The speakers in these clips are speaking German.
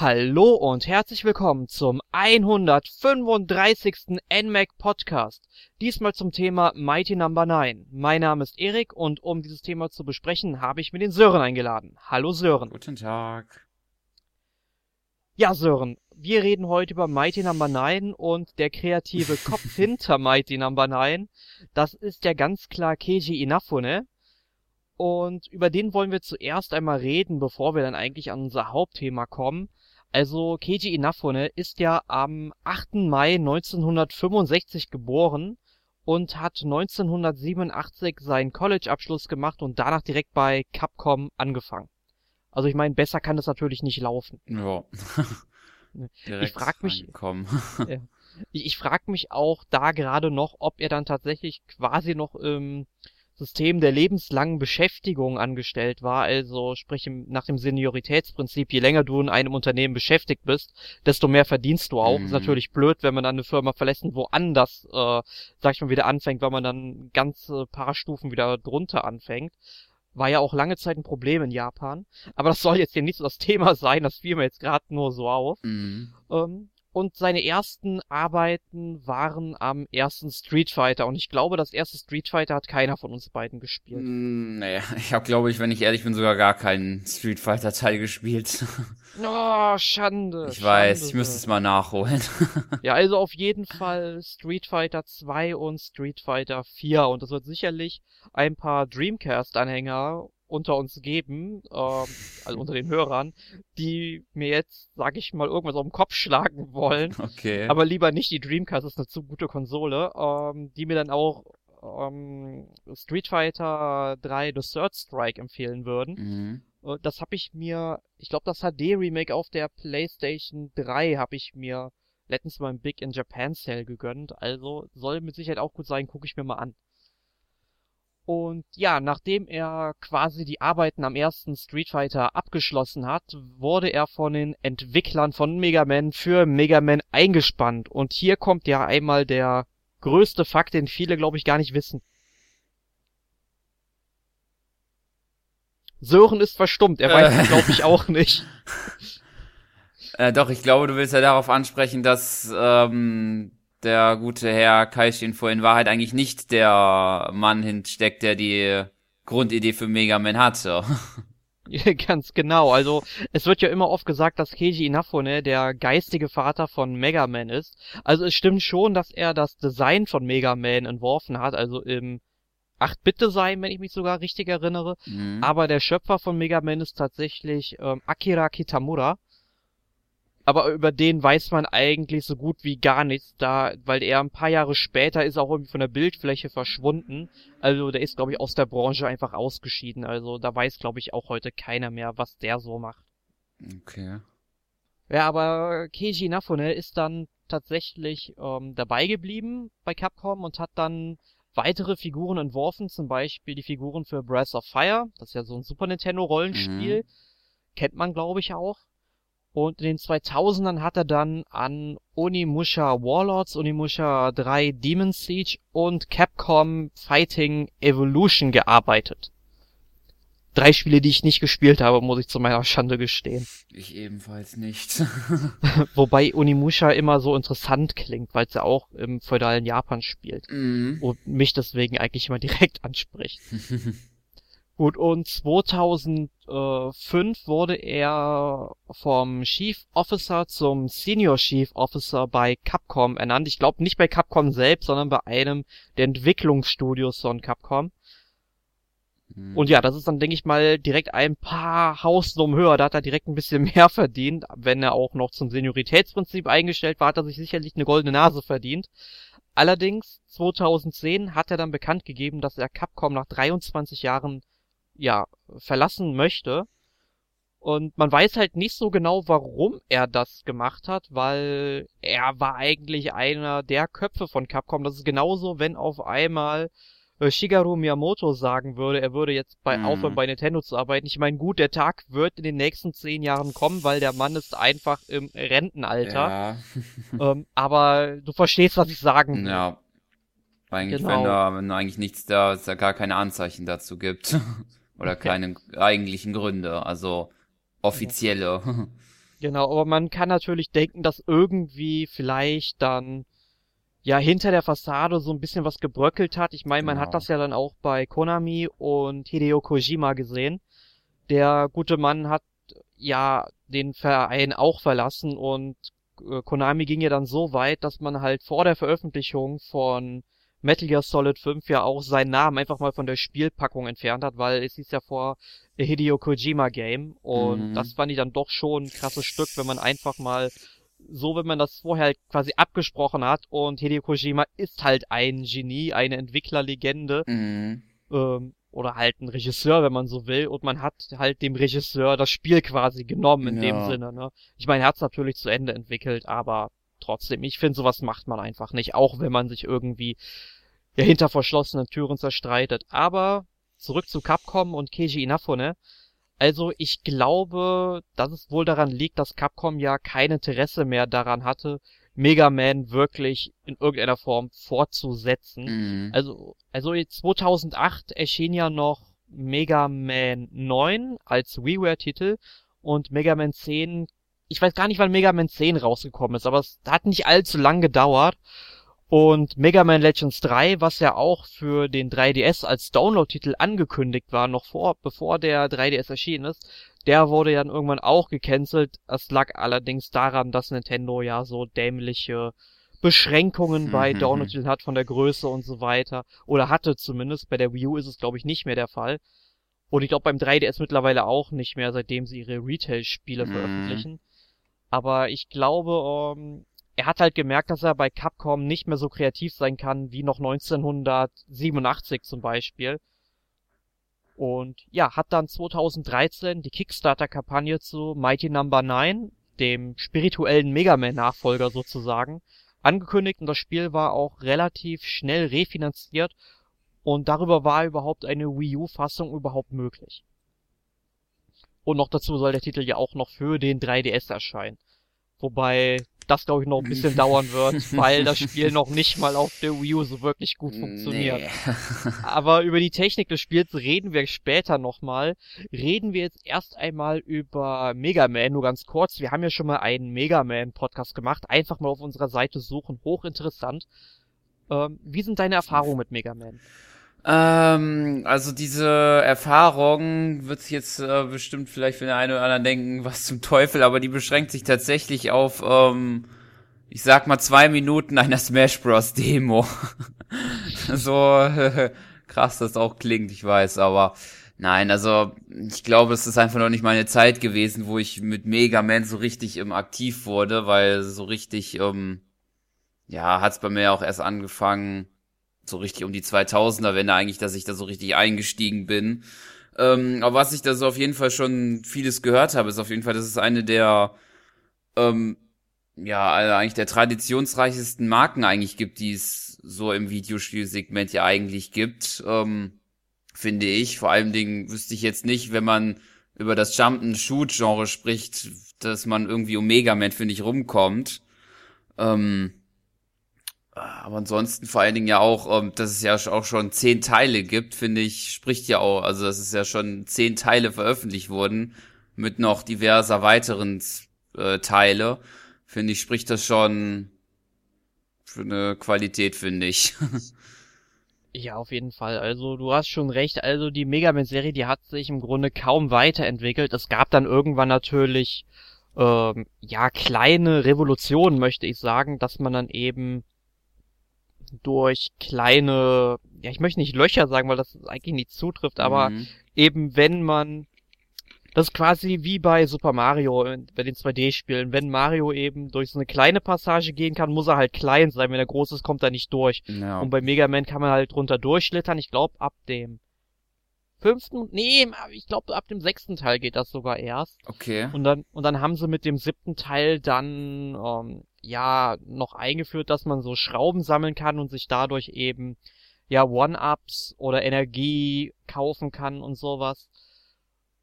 Hallo und herzlich willkommen zum 135. NMAC Podcast. Diesmal zum Thema Mighty Number no. 9. Mein Name ist Erik und um dieses Thema zu besprechen, habe ich mir den Sören eingeladen. Hallo Sören. Guten Tag. Ja, Sören, wir reden heute über Mighty Number no. 9 und der kreative Kopf hinter Mighty Number no. 9. Das ist ja ganz klar Keiji Inafune. Und über den wollen wir zuerst einmal reden, bevor wir dann eigentlich an unser Hauptthema kommen. Also Keiji Inafune ist ja am 8. Mai 1965 geboren und hat 1987 seinen College-Abschluss gemacht und danach direkt bei Capcom angefangen. Also ich meine, besser kann das natürlich nicht laufen. Ja. ich frag mich, ich, ich frag mich auch da gerade noch, ob er dann tatsächlich quasi noch im System der lebenslangen Beschäftigung angestellt war, also sprich im, nach dem Senioritätsprinzip, je länger du in einem Unternehmen beschäftigt bist, desto mehr verdienst du auch. Mhm. Ist natürlich blöd, wenn man dann eine Firma verlässt und woanders, äh, sag ich mal, wieder anfängt, weil man dann ganze paar Stufen wieder drunter anfängt. War ja auch lange Zeit ein Problem in Japan. Aber das soll jetzt hier nicht so das Thema sein, das fiel mir jetzt gerade nur so auf. Mhm. Ähm, und seine ersten Arbeiten waren am ersten Street Fighter. Und ich glaube, das erste Street Fighter hat keiner von uns beiden gespielt. Mm, naja, ich habe, glaube ich, wenn ich ehrlich bin, sogar gar keinen Street Fighter Teil gespielt. Oh, Schande. Ich Schande. weiß, ich müsste es mal nachholen. ja, also auf jeden Fall Street Fighter 2 und Street Fighter 4. Und das wird sicherlich ein paar Dreamcast-Anhänger unter uns geben, ähm, also unter den Hörern, die mir jetzt, sag ich mal, irgendwas auf den Kopf schlagen wollen. Okay. Aber lieber nicht, die Dreamcast ist eine zu gute Konsole, ähm, die mir dann auch ähm, Street Fighter 3 The Third Strike empfehlen würden. Mhm. Äh, das habe ich mir, ich glaube, das HD-Remake auf der PlayStation 3 habe ich mir letztens mal im Big in Japan Sale gegönnt. Also soll mit Sicherheit auch gut sein, gucke ich mir mal an. Und ja, nachdem er quasi die Arbeiten am ersten Street Fighter abgeschlossen hat, wurde er von den Entwicklern von Mega Man für Mega Man eingespannt. Und hier kommt ja einmal der größte Fakt, den viele, glaube ich, gar nicht wissen. Sören ist verstummt, er weiß es, glaube ich, auch nicht. Äh, doch, ich glaube, du willst ja darauf ansprechen, dass ähm, der gute Herr Kaishin in Wahrheit eigentlich nicht der Mann hinsteckt, der die Grundidee für Mega Man hatte. Ganz genau. Also es wird ja immer oft gesagt, dass Keiji Inafune der geistige Vater von Mega Man ist. Also es stimmt schon, dass er das Design von Mega Man entworfen hat, also im 8-Bit-Design, wenn ich mich sogar richtig erinnere. Mhm. Aber der Schöpfer von Mega Man ist tatsächlich ähm, Akira Kitamura aber über den weiß man eigentlich so gut wie gar nichts, da, weil er ein paar Jahre später ist auch irgendwie von der Bildfläche verschwunden. Also der ist, glaube ich, aus der Branche einfach ausgeschieden. Also da weiß, glaube ich, auch heute keiner mehr, was der so macht. Okay. Ja, aber Keiji Nafune ist dann tatsächlich ähm, dabei geblieben bei Capcom und hat dann weitere Figuren entworfen, zum Beispiel die Figuren für Breath of Fire, das ist ja so ein Super Nintendo Rollenspiel, mhm. kennt man glaube ich auch. Und in den 2000ern hat er dann an Onimusha Warlords, Onimusha 3 Demon Siege und Capcom Fighting Evolution gearbeitet. Drei Spiele, die ich nicht gespielt habe, muss ich zu meiner Schande gestehen. Ich ebenfalls nicht. Wobei Onimusha immer so interessant klingt, weil es ja auch im feudalen Japan spielt. Mhm. Und mich deswegen eigentlich immer direkt anspricht. Gut, und 2005 wurde er vom Chief Officer zum Senior Chief Officer bei Capcom ernannt. Ich glaube nicht bei Capcom selbst, sondern bei einem der Entwicklungsstudios von Capcom. Mhm. Und ja, das ist dann, denke ich mal, direkt ein paar Hausnummern höher. Da hat er direkt ein bisschen mehr verdient. Wenn er auch noch zum Senioritätsprinzip eingestellt war, hat er sich sicherlich eine goldene Nase verdient. Allerdings, 2010 hat er dann bekannt gegeben, dass er Capcom nach 23 Jahren ja, verlassen möchte. Und man weiß halt nicht so genau, warum er das gemacht hat, weil er war eigentlich einer der Köpfe von Capcom. Das ist genauso, wenn auf einmal äh, Shigeru Miyamoto sagen würde, er würde jetzt bei mm. aufhören bei Nintendo zu arbeiten. Ich meine, gut, der Tag wird in den nächsten zehn Jahren kommen, weil der Mann ist einfach im Rentenalter. Ja. ähm, aber du verstehst, was ich sagen will. Ja. Eigentlich, genau. wenn, da, wenn da eigentlich nichts da, es da gar keine Anzeichen dazu gibt. Oder keine eigentlichen Gründe, also offizielle. Genau, aber man kann natürlich denken, dass irgendwie vielleicht dann ja hinter der Fassade so ein bisschen was gebröckelt hat. Ich meine, man Genau. hat das ja dann auch bei Konami und Hideo Kojima gesehen. Der gute Mann hat ja den Verein auch verlassen und äh, Konami ging ja dann so weit, dass man halt vor der Veröffentlichung von Metal Gear Solid 5 ja auch seinen Namen einfach mal von der Spielpackung entfernt hat, weil es hieß ja vor Hideo Kojima Game und Mhm. das fand ich dann doch schon ein krasses Stück, wenn man einfach mal so, wenn man das vorher halt quasi abgesprochen hat und Hideo Kojima ist halt ein Genie, eine Entwicklerlegende Mhm. ähm, oder halt ein Regisseur, wenn man so will, und man hat halt dem Regisseur das Spiel quasi genommen in dem Ja. Sinne, ne? Ich meine, er hat es natürlich zu Ende entwickelt, aber trotzdem, ich finde, sowas macht man einfach nicht, auch wenn man sich irgendwie ja, hinter verschlossenen Türen zerstreitet. Aber zurück zu Capcom und Keiji Inafune. Also ich glaube, dass es wohl daran liegt, dass Capcom ja kein Interesse mehr daran hatte, Mega Man wirklich in irgendeiner Form fortzusetzen. Mhm. Also, also jetzt 2008 erschien ja noch Mega Man 9 als WiiWare-Titel und Mega Man 10, ich weiß gar nicht, wann Mega Man 10 rausgekommen ist, aber es hat nicht allzu lang gedauert. Und Mega Man Legends 3, was ja auch für den 3DS als Download-Titel angekündigt war, noch vor, bevor der 3DS erschienen ist, der wurde ja dann irgendwann auch gecancelt. Es lag allerdings daran, dass Nintendo ja so dämliche Beschränkungen bei Mhm. Download-Titeln hat von der Größe und so weiter. Oder hatte zumindest. Bei der Wii U ist es, glaube ich, nicht mehr der Fall. Und ich glaube beim 3DS mittlerweile auch nicht mehr, seitdem sie ihre Retail-Spiele Mhm. veröffentlichen. Aber ich glaube, ähm, er hat halt gemerkt, dass er bei Capcom nicht mehr so kreativ sein kann wie noch 1987 zum Beispiel. Und ja, hat dann 2013 die Kickstarter-Kampagne zu Mighty Number 9, dem spirituellen Mega Man-Nachfolger sozusagen, angekündigt und das Spiel war auch relativ schnell refinanziert und darüber war überhaupt eine Wii U-Fassung überhaupt möglich. Und noch dazu soll der Titel ja auch noch für den 3DS erscheinen. Wobei das, glaube ich, noch ein bisschen dauern wird, weil das Spiel noch nicht mal auf der Wii U so wirklich gut funktioniert. Nee. Aber über die Technik des Spiels reden wir später nochmal. Reden wir jetzt erst einmal über Mega Man, nur ganz kurz. Wir haben ja schon mal einen Mega Man Podcast gemacht. Einfach mal auf unserer Seite suchen. Hochinteressant. Ähm, wie sind deine Erfahrungen mit Mega Man? Ähm, also diese Erfahrung wird sich jetzt äh, bestimmt vielleicht für den einen oder anderen denken, was zum Teufel, aber die beschränkt sich tatsächlich auf, ähm, ich sag mal, zwei Minuten einer Smash Bros. Demo. so krass das auch klingt, ich weiß, aber nein, also ich glaube, es ist einfach noch nicht meine Zeit gewesen, wo ich mit Mega Man so richtig ähm, aktiv wurde, weil so richtig, ähm, ja, hat's bei mir auch erst angefangen, so richtig um die 2000er Wende eigentlich, dass ich da so richtig eingestiegen bin. Ähm, aber was ich da so auf jeden Fall schon vieles gehört habe, ist auf jeden Fall, dass es eine der, ähm, ja, also eigentlich der traditionsreichsten Marken eigentlich gibt, die es so im Videospielsegment ja eigentlich gibt, ähm, finde ich. Vor allen Dingen wüsste ich jetzt nicht, wenn man über das Jump-and-Shoot-Genre spricht, dass man irgendwie um Mega Man, finde ich, rumkommt. Ähm, aber ansonsten vor allen Dingen ja auch, ähm, dass es ja auch schon zehn Teile gibt, finde ich, spricht ja auch, also dass es ja schon zehn Teile veröffentlicht wurden, mit noch diverser weiteren äh, Teile, finde ich, spricht das schon für eine Qualität, finde ich. Ja, auf jeden Fall. Also du hast schon recht. Also die Mega Man-Serie, die hat sich im Grunde kaum weiterentwickelt. Es gab dann irgendwann natürlich ähm, ja kleine Revolutionen, möchte ich sagen, dass man dann eben durch kleine, ja ich möchte nicht Löcher sagen, weil das eigentlich nicht zutrifft, aber Mhm. eben wenn man das ist quasi wie bei Super Mario, bei den 2D-Spielen. Wenn Mario eben durch so eine kleine Passage gehen kann, muss er halt klein sein. Wenn er groß ist, kommt er nicht durch. ja. Und bei Mega Man kann man halt drunter durchschlittern. Ich glaube, ab dem fünften, nee, ich glaube, ab dem sechsten Teil geht das sogar erst. Okay. Und dann, und dann haben sie mit dem siebten Teil dann, ähm, ja, noch eingeführt, dass man so Schrauben sammeln kann und sich dadurch eben, ja, One-Ups oder Energie kaufen kann und sowas.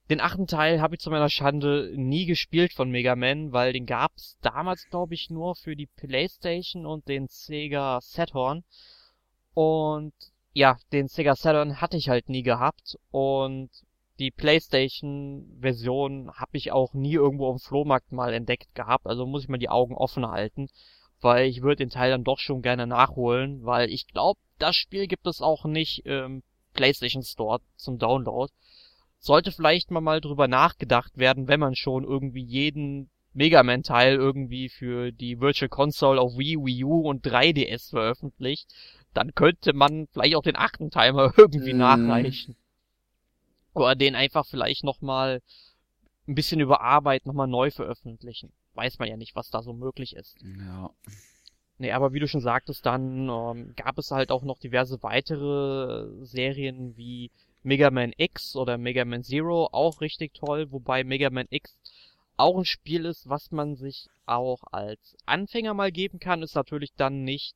Den achten Teil habe ich zu meiner Schande nie gespielt von Mega Man, weil den gab's damals, glaube ich, nur für die Playstation und den Sega Saturn. Und ja, den Sega Saturn hatte ich halt nie gehabt und die PlayStation-Version habe ich auch nie irgendwo im Flohmarkt mal entdeckt gehabt, also muss ich mal die Augen offen halten, weil ich würde den Teil dann doch schon gerne nachholen, weil ich glaube, das Spiel gibt es auch nicht im PlayStation Store zum Download. Sollte vielleicht mal mal drüber nachgedacht werden, wenn man schon irgendwie jeden Mega Man Teil irgendwie für die Virtual Console auf Wii, Wii U und 3DS veröffentlicht, dann könnte man vielleicht auch den achten mal irgendwie mm. nachreichen. Oder den einfach vielleicht nochmal ein bisschen überarbeiten, nochmal neu veröffentlichen. Weiß man ja nicht, was da so möglich ist. Ja. Nee, aber wie du schon sagtest, dann ähm, gab es halt auch noch diverse weitere Serien wie Mega Man X oder Mega Man Zero, auch richtig toll, wobei Mega Man X auch ein Spiel ist, was man sich auch als Anfänger mal geben kann, ist natürlich dann nicht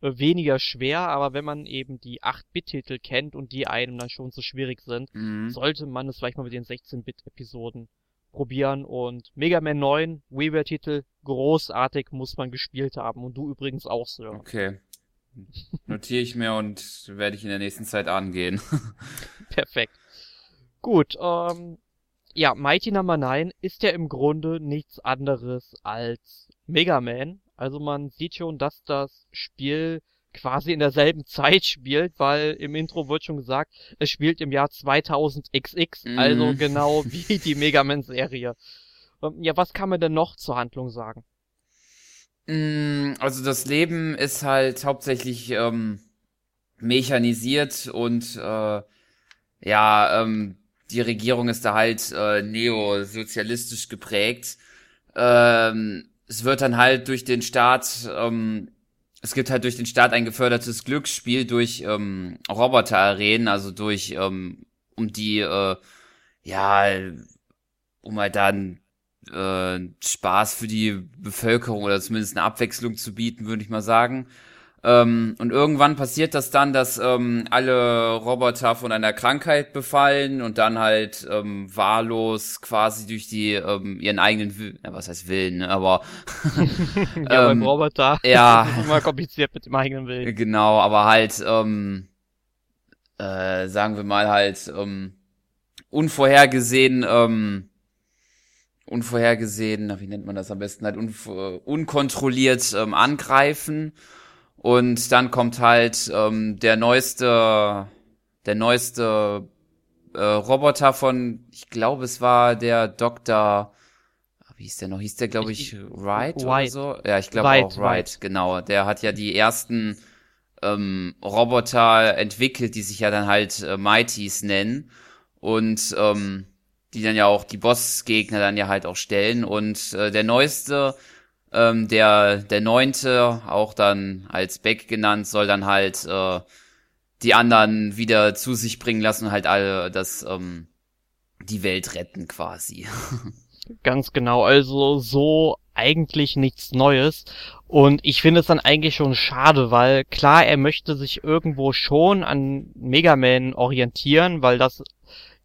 weniger schwer, aber wenn man eben die 8-Bit-Titel kennt und die einem dann schon zu schwierig sind, mhm. sollte man es vielleicht mal mit den 16-Bit-Episoden probieren und Mega Man 9, WiiWare-Titel, großartig muss man gespielt haben und du übrigens auch, Sir. Okay. Notiere ich mir und werde ich in der nächsten Zeit angehen. Perfekt. Gut, ähm, ja, Mighty Number no. 9 ist ja im Grunde nichts anderes als Mega Man. Also man sieht schon, dass das Spiel quasi in derselben Zeit spielt, weil im Intro wird schon gesagt, es spielt im Jahr 2000XX, mhm. also genau wie die Mega Man Serie. Ähm, ja, was kann man denn noch zur Handlung sagen? Mm, also das Leben ist halt hauptsächlich ähm, mechanisiert und äh, ja, ähm, die Regierung ist da halt äh, neosozialistisch geprägt. Ähm, es wird dann halt durch den Staat ähm, es gibt halt durch den Staat ein gefördertes Glücksspiel durch ähm, Roboterarenen, also durch ähm, um die äh, ja um halt dann äh, Spaß für die Bevölkerung oder zumindest eine Abwechslung zu bieten, würde ich mal sagen. Ähm, und irgendwann passiert das dann, dass ähm, alle Roboter von einer Krankheit befallen und dann halt ähm, wahllos quasi durch die ähm, ihren eigenen Willen, ja, was heißt Willen, ne? aber ja, beim ähm, Roboter ja, ist immer kompliziert mit dem eigenen Willen. Genau, aber halt ähm, äh, sagen wir mal halt ähm, unvorhergesehen ähm, unvorhergesehen, wie nennt man das am besten, halt un unkontrolliert ähm, angreifen und dann kommt halt ähm, der neueste, der neueste äh, Roboter von, ich glaube, es war der Dr. Wie hieß der noch? Hieß der, glaube ich, Wright oder so? Ja, ich glaube auch Wright, Wright, genau. Der hat ja die ersten ähm, Roboter entwickelt, die sich ja dann halt äh, Mighties nennen. Und ähm, die dann ja auch die Bossgegner dann ja halt auch stellen. Und äh, der neueste ähm, der, der neunte, auch dann als Beck genannt, soll dann halt äh, die anderen wieder zu sich bringen lassen und halt alle das, ähm, die Welt retten quasi. Ganz genau, also so eigentlich nichts Neues. Und ich finde es dann eigentlich schon schade, weil klar, er möchte sich irgendwo schon an Mega Man orientieren, weil das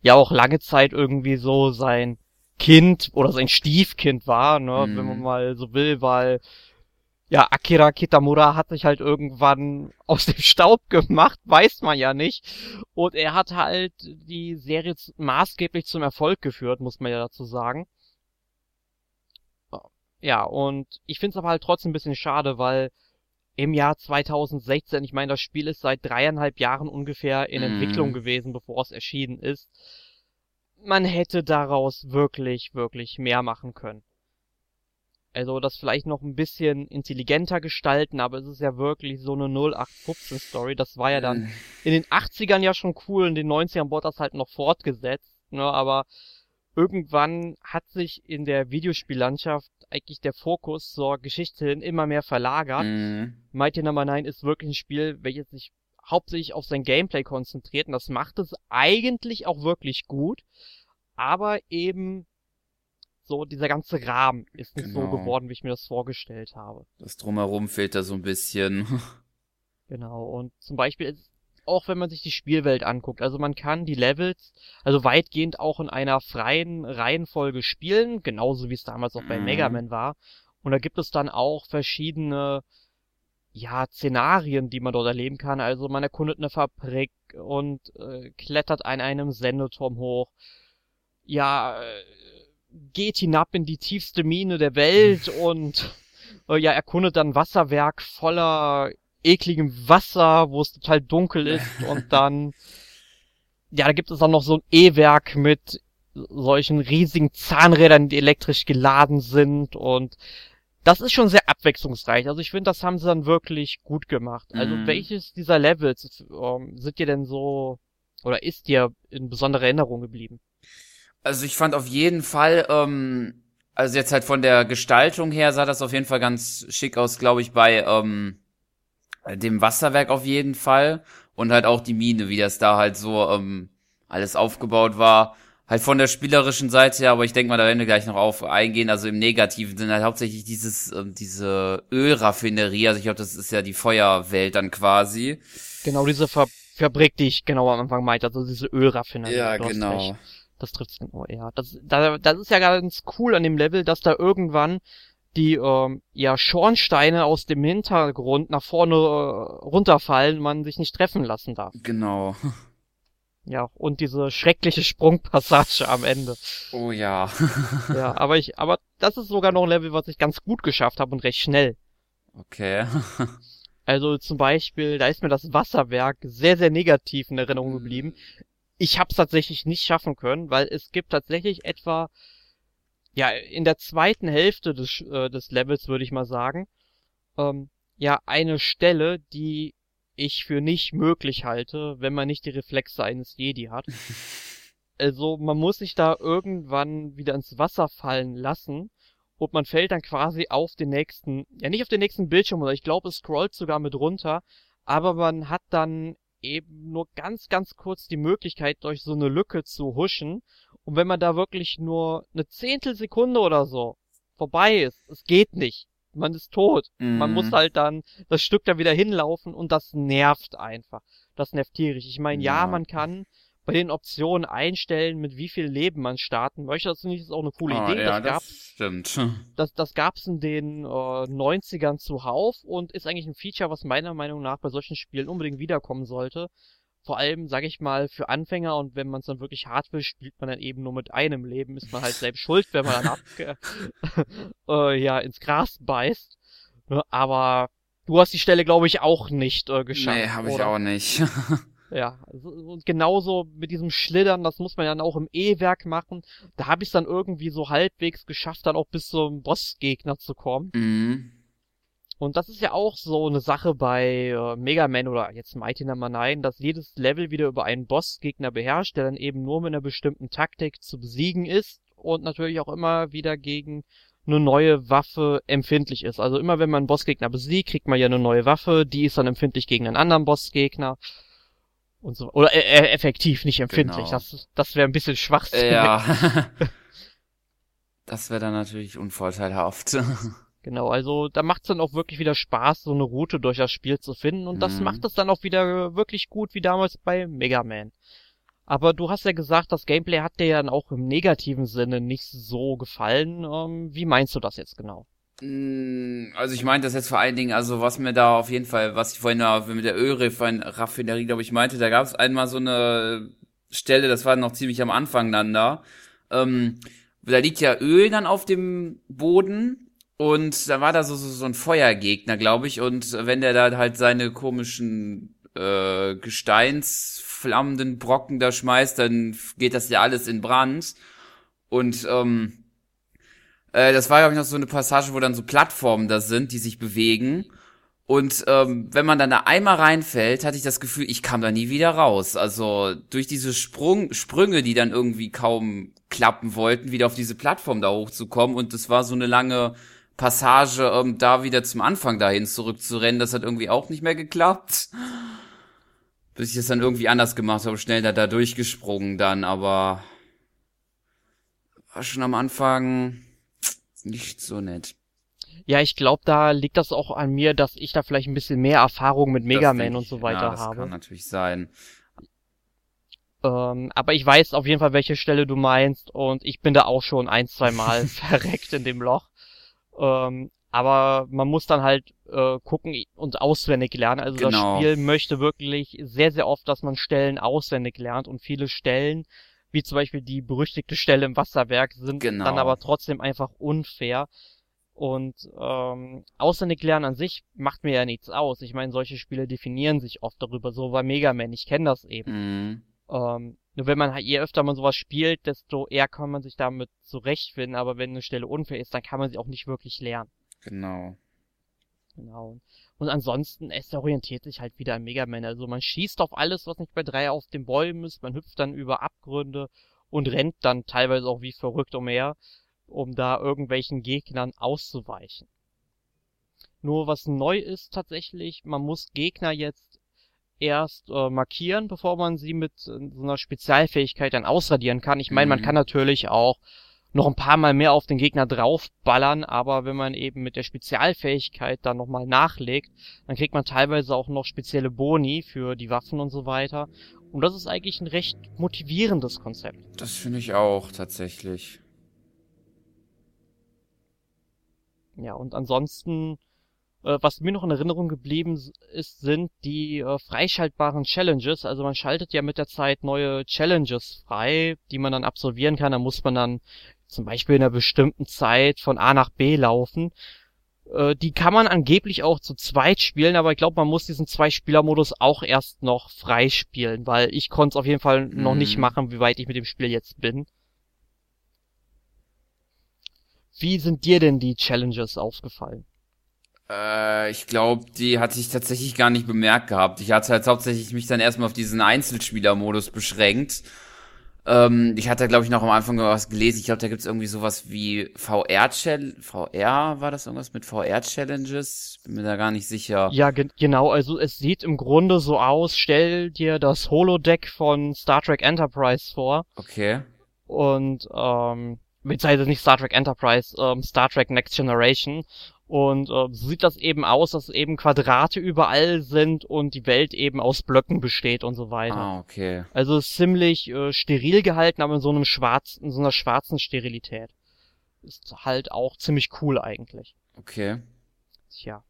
ja auch lange Zeit irgendwie so sein Kind oder sein Stiefkind war, ne, mhm. wenn man mal so will, weil ja, Akira Kitamura hat sich halt irgendwann aus dem Staub gemacht, weiß man ja nicht. Und er hat halt die Serie maßgeblich zum Erfolg geführt, muss man ja dazu sagen. Ja, und ich finde es aber halt trotzdem ein bisschen schade, weil im Jahr 2016, ich meine, das Spiel ist seit dreieinhalb Jahren ungefähr in mm. Entwicklung gewesen, bevor es erschienen ist man hätte daraus wirklich, wirklich mehr machen können. Also das vielleicht noch ein bisschen intelligenter gestalten, aber es ist ja wirklich so eine 0815 Story. Das war ja dann in den 80ern ja schon cool, in den 90ern wurde das halt noch fortgesetzt, ne, aber irgendwann hat sich in der Videospiellandschaft eigentlich der Fokus zur Geschichte hin immer mehr verlagert. Mhm. Mighty Number no. 9 ist wirklich ein Spiel, welches sich hauptsächlich auf sein Gameplay konzentriert und das macht es eigentlich auch wirklich gut. Aber eben so dieser ganze Rahmen ist nicht genau. so geworden, wie ich mir das vorgestellt habe. Das drumherum fehlt da so ein bisschen. genau, und zum Beispiel auch wenn man sich die Spielwelt anguckt, also man kann die Levels also weitgehend auch in einer freien Reihenfolge spielen, genauso wie es damals auch bei mhm. Mega Man war. Und da gibt es dann auch verschiedene ja, Szenarien, die man dort erleben kann. Also man erkundet eine Fabrik und äh, klettert an einem Sendeturm hoch. Ja, äh, geht hinab in die tiefste Mine der Welt und äh, ja, erkundet dann Wasserwerk voller ekligem Wasser, wo es total dunkel ist und dann ja, da gibt es auch noch so ein E-Werk mit solchen riesigen Zahnrädern, die elektrisch geladen sind und das ist schon sehr abwechslungsreich. Also ich finde, das haben sie dann wirklich gut gemacht. Also Mhm. welches dieser Levels ähm, sind dir denn so oder ist dir in besonderer Erinnerung geblieben? Also ich fand auf jeden Fall, ähm, also jetzt halt von der Gestaltung her sah das auf jeden Fall ganz schick aus, glaube ich, bei ähm, dem Wasserwerk auf jeden Fall. Und halt auch die Mine, wie das da halt so ähm, alles aufgebaut war. Halt von der spielerischen Seite her, aber ich denke mal, da werden wir gleich noch auf eingehen. Also im negativen Sinne halt hauptsächlich dieses, ähm, diese Ölraffinerie. Also ich glaube, das ist ja die Feuerwelt dann quasi. Genau diese Fa Fabrik, die ich genau am Anfang meinte, also diese Ölraffinerie. Ja, genau. Das trifft's genau, ja. Das, da, das ist ja ganz cool an dem Level, dass da irgendwann die ähm, ja Schornsteine aus dem Hintergrund nach vorne äh, runterfallen, man sich nicht treffen lassen darf. Genau. Ja, und diese schreckliche Sprungpassage am Ende. Oh ja. Ja, aber ich, aber das ist sogar noch ein Level, was ich ganz gut geschafft habe und recht schnell. Okay. Also zum Beispiel, da ist mir das Wasserwerk sehr, sehr negativ in Erinnerung geblieben. Ich habe es tatsächlich nicht schaffen können, weil es gibt tatsächlich etwa, ja, in der zweiten Hälfte des, äh, des Levels, würde ich mal sagen, ähm, ja, eine Stelle, die ich für nicht möglich halte, wenn man nicht die Reflexe eines Jedi hat. Also man muss sich da irgendwann wieder ins Wasser fallen lassen und man fällt dann quasi auf den nächsten, ja nicht auf den nächsten Bildschirm, oder ich glaube es scrollt sogar mit runter, aber man hat dann eben nur ganz, ganz kurz die Möglichkeit, durch so eine Lücke zu huschen. Und wenn man da wirklich nur eine Zehntelsekunde oder so vorbei ist, es geht nicht. Man ist tot. Man Mhm. muss halt dann das Stück da wieder hinlaufen und das nervt einfach. Das nervt tierisch. Ich meine, ja, Ja. man kann bei den Optionen einstellen, mit wie viel Leben man starten möchte. Das ist auch eine coole Ah, Idee. ja, das gab das stimmt. das, das gab's in den äh, 90ern zuhauf und ist eigentlich ein Feature, was meiner Meinung nach bei solchen Spielen unbedingt wiederkommen sollte. Vor allem, sage ich mal, für Anfänger und wenn man es dann wirklich hart will, spielt man dann eben nur mit einem Leben, ist man halt selbst schuld, wenn man dann ab, äh, ja, ins Gras beißt. Ne, aber du hast die Stelle, glaube ich, auch nicht äh, geschafft. Nee, habe ich oder? auch nicht. Ja, also, und genauso mit diesem Schlittern, das muss man dann auch im E-Werk machen. Da habe ich dann irgendwie so halbwegs geschafft, dann auch bis zum Bossgegner zu kommen. mhm. Und das ist ja auch so eine Sache bei äh, Mega Man oder jetzt Mighty Number 9, dass jedes Level wieder über einen Bossgegner beherrscht, der dann eben nur mit einer bestimmten Taktik zu besiegen ist und natürlich auch immer wieder gegen eine neue Waffe empfindlich ist. Also immer wenn man einen Bossgegner besiegt, kriegt man ja eine neue Waffe, die ist dann empfindlich gegen einen anderen Bossgegner. Und so, oder äh, äh, effektiv, nicht empfindlich. Genau. Das, das wäre ein bisschen schwachsinnig. Ja. das wäre dann natürlich unvorteilhaft. Genau, also da macht's dann auch wirklich wieder Spaß, so eine Route durch das Spiel zu finden und das Mhm. macht es dann auch wieder wirklich gut wie damals bei Mega Man. Aber du hast ja gesagt, das Gameplay hat dir ja dann auch im negativen Sinne nicht so gefallen. Ähm, wie meinst du das jetzt genau? Mm, Also ich meinte das jetzt vor allen Dingen, also was mir da auf jeden Fall, was ich vorhin mit der Ölraffinerie, glaube ich, meinte, da gab es einmal so eine Stelle, das war noch ziemlich am Anfang dann da. Ähm, da liegt ja Öl dann auf dem Boden und da war da so, so, so ein Feuergegner, glaube ich, und wenn der da halt seine komischen äh, gesteinsflammenden Brocken da schmeißt, dann geht das ja alles in Brand. Und ähm, äh, das war, glaube ich, noch so eine Passage, wo dann so Plattformen da sind, die sich bewegen. Und ähm, wenn man dann da einmal reinfällt, hatte ich das Gefühl, ich kam da nie wieder raus. Also durch diese Sprung Sprünge, die dann irgendwie kaum klappen wollten, wieder auf diese Plattform da hochzukommen. Und das war so eine lange Passage, ähm, da wieder zum Anfang dahin zurückzurennen. Das hat irgendwie auch nicht mehr geklappt. Bis ich es dann irgendwie anders gemacht habe, schnell da, da durchgesprungen dann, aber war schon am Anfang nicht so nett. Ja, ich glaube, da liegt das auch an mir, dass ich da vielleicht ein bisschen mehr Erfahrung mit Mega Das Man und so weiter ja, das habe. kann natürlich sein. Ähm, aber ich weiß auf jeden Fall, welche Stelle du meinst und ich bin da auch schon ein, zwei Mal verreckt in dem Loch. Ähm, Aber man muss dann halt äh, gucken und auswendig lernen. Also Genau. das Spiel möchte wirklich sehr, sehr oft, dass man Stellen auswendig lernt und viele Stellen, wie zum Beispiel die berüchtigte Stelle im Wasserwerk, sind Genau. dann aber trotzdem einfach unfair. Und ähm, auswendig lernen an sich macht mir ja nichts aus. Ich meine, solche Spiele definieren sich oft darüber. So war Mega Man, ich kenne das eben. Mhm. Ähm, nur wenn man halt, je öfter man sowas spielt, desto eher kann man sich damit zurechtfinden. Aber wenn eine Stelle unfair ist, dann kann man sie auch nicht wirklich lernen. Genau. Genau. Und ansonsten, es orientiert sich halt wieder an Mega Man. Also man schießt auf alles, was nicht bei drei auf den Bäumen ist. Man hüpft dann über Abgründe und rennt dann teilweise auch wie verrückt umher, um da irgendwelchen Gegnern auszuweichen. Nur was neu ist tatsächlich, man muss Gegner jetzt erst äh, markieren, bevor man sie mit äh, so einer Spezialfähigkeit dann ausradieren kann. Ich meine, man Mhm. kann natürlich auch noch ein paar Mal mehr auf den Gegner draufballern, aber wenn man eben mit der Spezialfähigkeit dann nochmal nachlegt, dann kriegt man teilweise auch noch spezielle Boni für die Waffen und so weiter. Und das ist eigentlich ein recht motivierendes Konzept. Das finde ich auch tatsächlich. Ja, und ansonsten, was mir noch in Erinnerung geblieben ist, sind die äh, freischaltbaren Challenges. Also man schaltet ja mit der Zeit neue Challenges frei, die man dann absolvieren kann. Da muss man dann zum Beispiel in einer bestimmten Zeit von A nach B laufen. Äh, die kann man angeblich auch zu zweit spielen, aber ich glaube, man muss diesen Zwei-Spieler-Modus auch erst noch freispielen, weil ich konnte es auf jeden Fall noch nicht Mhm. machen, wie weit ich mit dem Spiel jetzt bin. Wie sind dir denn die Challenges aufgefallen? Äh, ich glaube, die hatte ich tatsächlich gar nicht bemerkt gehabt. Ich hatte halt hauptsächlich mich dann erstmal auf diesen Einzelspielermodus beschränkt. Ähm, ich hatte, glaube ich, noch am Anfang was gelesen. Ich glaube, da gibt's irgendwie sowas wie VR-Challenge. VR war das irgendwas mit VR-Challenges? Bin mir da gar nicht sicher. Ja, ge genau, also es sieht im Grunde so aus, stell dir das Holodeck von Star Trek Enterprise vor Okay. und ähm, beziehungsweise nicht Star Trek Enterprise, ähm, Star Trek Next Generation und äh, so sieht das eben aus, dass eben Quadrate überall sind und die Welt eben aus Blöcken besteht und so weiter. Ah, okay. Also ziemlich äh, steril gehalten, aber in so einem schwarzen, in so einer schwarzen Sterilität. Ist halt auch ziemlich cool eigentlich. Okay. Tja.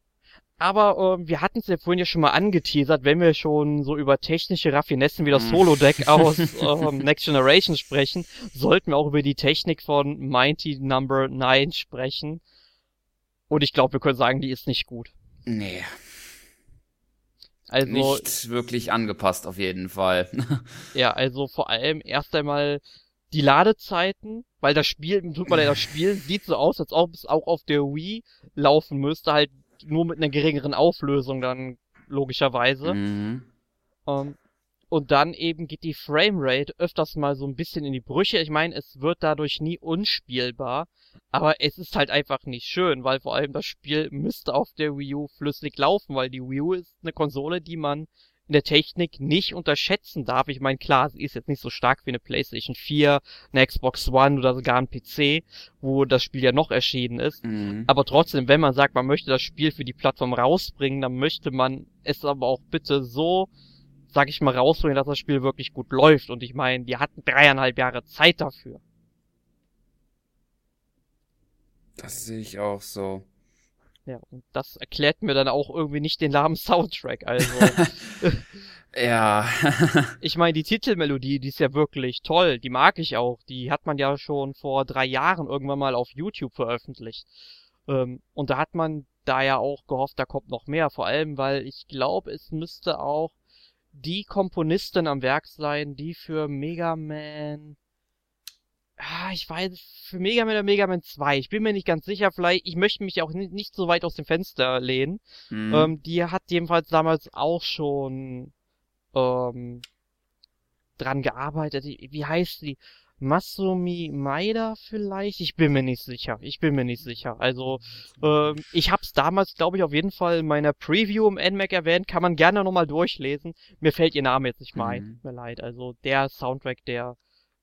Aber äh, wir hatten es ja vorhin ja schon mal angeteasert, wenn wir schon so über technische Raffinessen wie das Mm. Holodeck aus ähm, Next Generation sprechen, sollten wir auch über die Technik von Mighty Number 9 sprechen. Und ich glaube, wir können sagen, die ist nicht gut. Nee, Also, nicht wirklich angepasst auf jeden Fall. ja, also vor allem erst einmal die Ladezeiten, weil das Spiel, tut man ja das Spiel, sieht so aus, als ob es auch auf der Wii laufen müsste, halt nur mit einer geringeren Auflösung dann logischerweise. mhm. Ähm, und dann eben geht die Framerate öfters mal so ein bisschen in die Brüche. Ich meine, es wird dadurch nie unspielbar, aber es ist halt einfach nicht schön, weil vor allem das Spiel müsste auf der Wii U flüssig laufen, weil die Wii U ist eine Konsole, die man in der Technik nicht unterschätzen darf. Ich meine, klar, sie ist jetzt nicht so stark wie eine PlayStation 4, eine Xbox One oder sogar ein PC, wo das Spiel ja noch erschienen ist. Mhm. Aber trotzdem, wenn man sagt, man möchte das Spiel für die Plattform rausbringen, dann möchte man es aber auch bitte so, sag ich mal, rausbringen, dass das Spiel wirklich gut läuft. Und ich meine, die hatten dreieinhalb Jahre Zeit dafür. Das sehe ich auch so. Ja, und das erklärt mir dann auch irgendwie nicht den lahmen Soundtrack. Also, Ja. ich meine, die Titelmelodie, die ist ja wirklich toll. Die mag ich auch. Die hat man ja schon vor drei Jahren irgendwann mal auf YouTube veröffentlicht. Ähm, und da hat man da ja auch gehofft, da kommt noch mehr. Vor allem, weil ich glaube, es müsste auch die Komponistin am Werk sein, die für Mega Man. Ah, ich weiß, für Mega Man oder Mega Man 2. Ich bin mir nicht ganz sicher. Vielleicht, ich möchte mich auch nicht, nicht so weit aus dem Fenster lehnen. Mhm. Ähm, die hat jedenfalls damals auch schon ähm, dran gearbeitet. Wie heißt die? Masumi Maeda vielleicht? Ich bin mir nicht sicher. Ich bin mir nicht sicher. Also, ähm, ich hab's damals, glaube ich, auf jeden Fall in meiner Preview im NMAC erwähnt. Kann man gerne nochmal durchlesen. Mir fällt ihr Name jetzt nicht mehr ein. Mhm. Tut mir leid. Also, der Soundtrack, der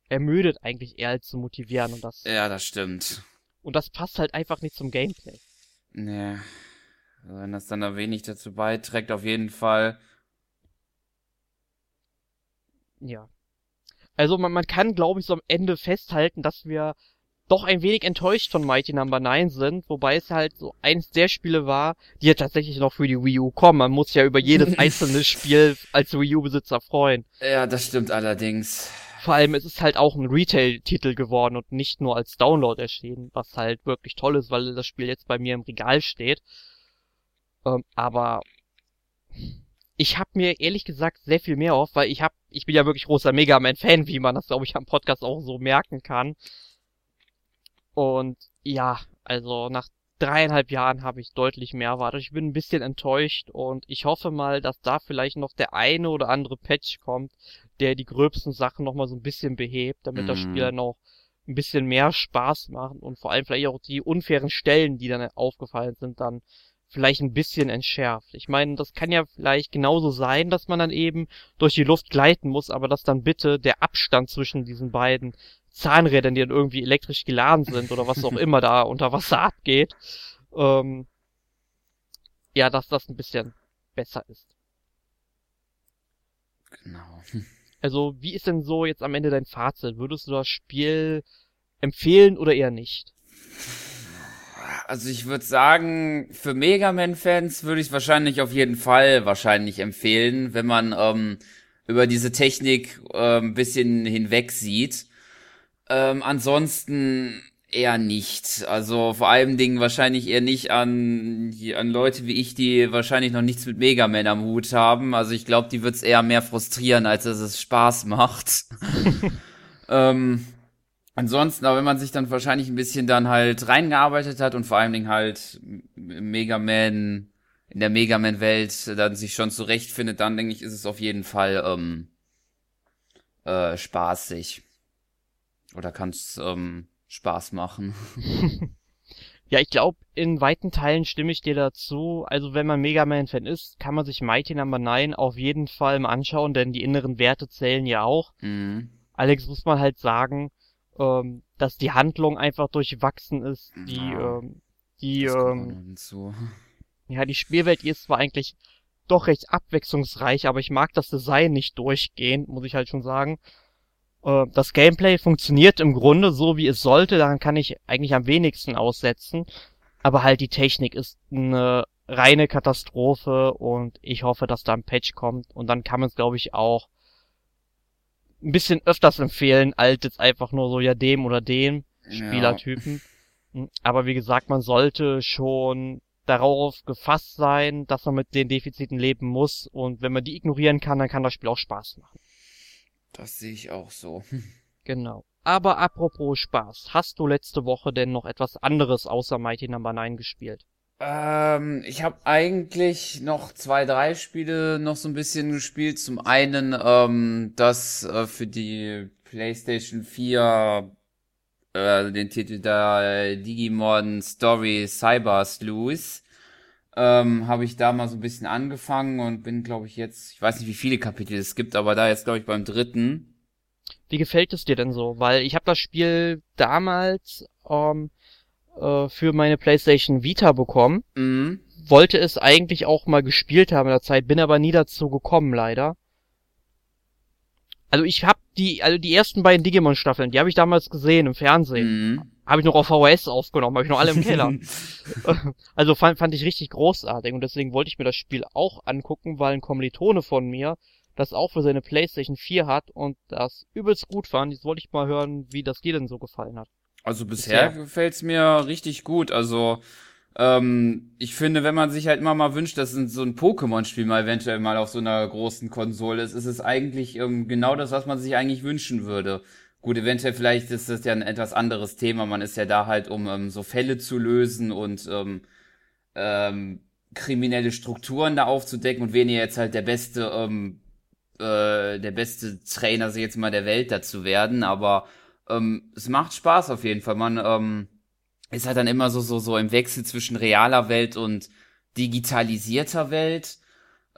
ermüdet eigentlich eher als zu motivieren und das, ja, das stimmt. und das passt halt einfach nicht zum Gameplay. Nee. Also Wenn das dann ein wenig dazu beiträgt, auf jeden Fall. Ja. Also man, man kann, glaube ich, so am Ende festhalten, dass wir doch ein wenig enttäuscht von Mighty Number no. 9 sind, wobei es halt so eins der Spiele war, die ja tatsächlich noch für die Wii U kommen. Man muss ja über jedes einzelne Spiel als Wii U-Besitzer freuen. Ja, das stimmt allerdings. Vor allem, es ist halt auch ein Retail-Titel geworden und nicht nur als Download erschienen, was halt wirklich toll ist, weil das Spiel jetzt bei mir im Regal steht. Ähm, aber ich habe mir ehrlich gesagt sehr viel mehr auf, weil ich hab, ich bin ja wirklich großer Mega Man Fan, wie man das glaube ich am Podcast auch so merken kann. Und ja, also nach dreieinhalb Jahren habe ich deutlich mehr erwartet. Ich bin ein bisschen enttäuscht und ich hoffe mal, dass da vielleicht noch der eine oder andere Patch kommt, der die gröbsten Sachen nochmal so ein bisschen behebt, damit mhm. das Spiel dann auch ein bisschen mehr Spaß macht und vor allem vielleicht auch die unfairen Stellen, die dann aufgefallen sind, dann vielleicht ein bisschen entschärft. Ich meine, das kann ja vielleicht genauso sein, dass man dann eben durch die Luft gleiten muss, aber dass dann bitte der Abstand zwischen diesen beiden Zahnrädern, die dann irgendwie elektrisch geladen sind oder was auch immer da unter Wasser abgeht, ähm, ja, dass das ein bisschen besser ist. Genau. Also, wie ist denn so jetzt am Ende dein Fazit? Würdest du das Spiel empfehlen oder eher nicht? Also ich würde sagen, für Mega Man-Fans würde ich es wahrscheinlich auf jeden Fall wahrscheinlich empfehlen, wenn man ähm, über diese Technik äh, ein bisschen hinweg sieht. Ähm, ansonsten eher nicht. Also vor allem Dingen wahrscheinlich eher nicht an, an Leute wie ich, die wahrscheinlich noch nichts mit Mega Man am Hut haben. Also ich glaube, die wird's eher mehr frustrieren, als dass es Spaß macht. ähm, ansonsten, aber wenn man sich dann wahrscheinlich ein bisschen dann halt reingearbeitet hat und vor allen Dingen halt Mega Man in der Mega Man Welt dann sich schon zurechtfindet, dann denke ich, ist es auf jeden Fall ähm, äh, spaßig. Oder kann es ähm, Spaß machen? ja, ich glaube, in weiten Teilen stimme ich dir dazu. Also wenn man Mega Man Fan ist, kann man sich Mighty Number no. 9 auf jeden Fall mal anschauen, denn die inneren Werte zählen ja auch. Mhm. Allerdings muss man halt sagen, ähm, dass die Handlung einfach durchwachsen ist. Die, ja, ähm, die, ähm, ja, die Spielwelt ist zwar eigentlich doch recht abwechslungsreich, aber ich mag das Design nicht durchgehend, muss ich halt schon sagen. Äh, das Gameplay funktioniert im Grunde so, wie es sollte, daran kann ich eigentlich am wenigsten aussetzen. Aber halt die Technik ist eine reine Katastrophe und ich hoffe, dass da ein Patch kommt und dann kann man es, glaube ich, auch ein bisschen öfters empfehlen, als jetzt einfach nur so ja dem oder dem Spielertypen. Ja. Hm, aber wie gesagt, man sollte schon darauf gefasst sein, dass man mit den Defiziten leben muss und wenn man die ignorieren kann, dann kann das Spiel auch Spaß machen. Das sehe ich auch so. Genau. Aber apropos Spaß, hast du letzte Woche denn noch etwas anderes außer Mighty Number no. 9 gespielt? Ähm, ich habe eigentlich noch zwei, drei Spiele noch so ein bisschen gespielt. Zum einen ähm, das äh, für die PlayStation 4 äh, den Titel der Digimon Story Cyber Sleuth ähm, habe ich da mal so ein bisschen angefangen und bin, glaube ich, jetzt, ich weiß nicht, wie viele Kapitel es gibt, aber da jetzt, glaube ich, beim dritten. Wie gefällt es dir denn so? Weil ich habe das Spiel damals ähm, äh, für meine PlayStation Vita bekommen. Mhm. Wollte es eigentlich auch mal gespielt haben in der Zeit, bin aber nie dazu gekommen, leider. Also ich habe die, also die ersten beiden Digimon-Staffeln, die habe ich damals gesehen im Fernsehen. Mhm. Habe ich noch auf VHS aufgenommen, habe ich noch alle im Keller. also fand, fand ich richtig großartig und deswegen wollte ich mir das Spiel auch angucken, weil ein Kommilitone von mir das auch für seine Playstation 4 hat und das übelst gut fand. Jetzt wollte ich mal hören, wie das dir denn so gefallen hat. Also bisher, bisher. gefällt's mir richtig gut. Also ähm, ich finde, wenn man sich halt immer mal wünscht, dass so ein Pokémon-Spiel mal eventuell mal auf so einer großen Konsole ist, ist es eigentlich ähm, genau das, was man sich eigentlich wünschen würde. Gut, eventuell vielleicht ist das ja ein etwas anderes Thema. Man ist ja da halt, um ähm, so Fälle zu lösen und ähm, ähm, kriminelle Strukturen da aufzudecken und weniger jetzt halt der beste, ähm, äh, der beste Trainer, so jetzt mal der Welt dazu werden. Aber ähm, es macht Spaß auf jeden Fall. Man ähm, ist halt dann immer so so so im Wechsel zwischen realer Welt und digitalisierter Welt.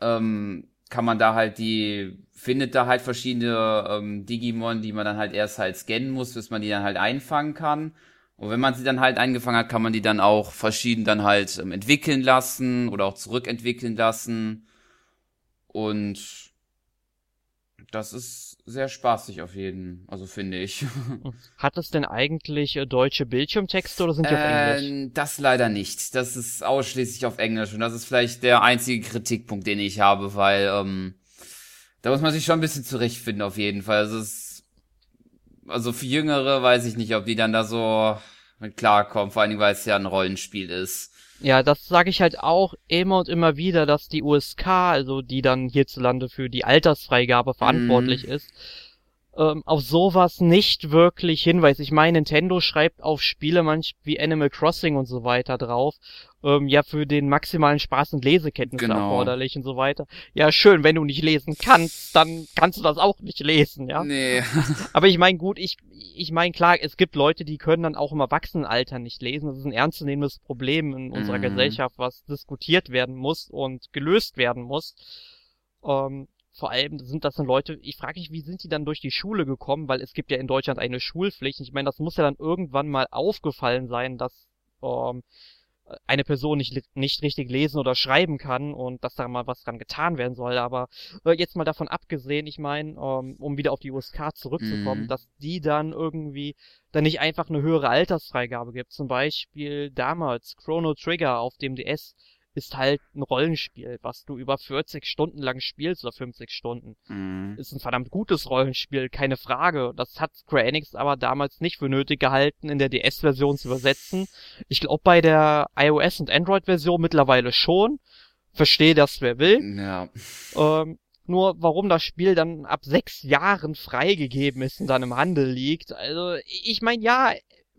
Ähm, kann man da halt die, findet da halt verschiedene ähm, Digimon, die man dann halt erst halt scannen muss, bis man die dann halt einfangen kann. Und wenn man sie dann halt eingefangen hat, kann man die dann auch verschieden dann halt ähm, entwickeln lassen oder auch zurückentwickeln lassen. Und das ist sehr spaßig auf jeden, also finde ich. Hat es denn eigentlich äh, deutsche Bildschirmtexte oder sind die auf Englisch? Ähm, das leider nicht. Das ist ausschließlich auf Englisch und das ist vielleicht der einzige Kritikpunkt, den ich habe, weil ähm, da muss man sich schon ein bisschen zurechtfinden auf jeden Fall. Also, es, also für Jüngere weiß ich nicht, ob die dann da so mit klarkommen, vor allem weil es ja ein Rollenspiel ist. Ja, das sage ich halt auch immer und immer wieder, dass die USK, also die dann hierzulande für die Altersfreigabe verantwortlich mhm. ist, ähm, auf sowas nicht wirklich hinweist. Ich meine, Nintendo schreibt auf Spiele manch wie Animal Crossing und so weiter drauf ähm, ja für den maximalen Spaß und Lesekenntnisse genau. erforderlich und so weiter. Ja, schön, wenn du nicht lesen kannst, dann kannst du das auch nicht lesen, ja. Nee. Aber ich meine, gut, ich, ich meine, klar, es gibt Leute, die können dann auch im Erwachsenenalter nicht lesen. Das ist ein ernstzunehmendes Problem in unserer mhm. Gesellschaft, was diskutiert werden muss und gelöst werden muss. Ähm, vor allem sind das dann Leute, ich frage mich, wie sind die dann durch die Schule gekommen, weil es gibt ja in Deutschland eine Schulpflicht. Ich meine, das muss ja dann irgendwann mal aufgefallen sein, dass ähm, eine Person nicht, nicht richtig lesen oder schreiben kann und dass da mal was dran getan werden soll. Aber äh, jetzt mal davon abgesehen, ich meine, ähm, um wieder auf die USK zurückzukommen, mhm. dass die dann irgendwie dann nicht einfach eine höhere Altersfreigabe gibt. Zum Beispiel damals Chrono Trigger auf dem DS ist halt ein Rollenspiel, was du über 40 Stunden lang spielst oder 50 Stunden. Mhm. Ist ein verdammt gutes Rollenspiel, keine Frage. Das hat Square Enix aber damals nicht für nötig gehalten, in der DS-Version zu übersetzen. Ich glaube bei der iOS- und Android-Version mittlerweile schon. Verstehe das, wer will. Ja. Ähm, nur warum das Spiel dann ab sechs Jahren freigegeben ist und dann im Handel liegt. Also, ich meine, ja,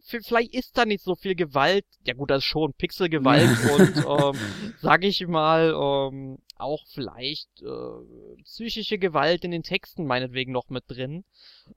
vielleicht ist da nicht so viel Gewalt. Ja gut, das ist schon Pixelgewalt und ähm, sag ich mal, ähm, auch vielleicht äh, psychische Gewalt in den Texten meinetwegen noch mit drin.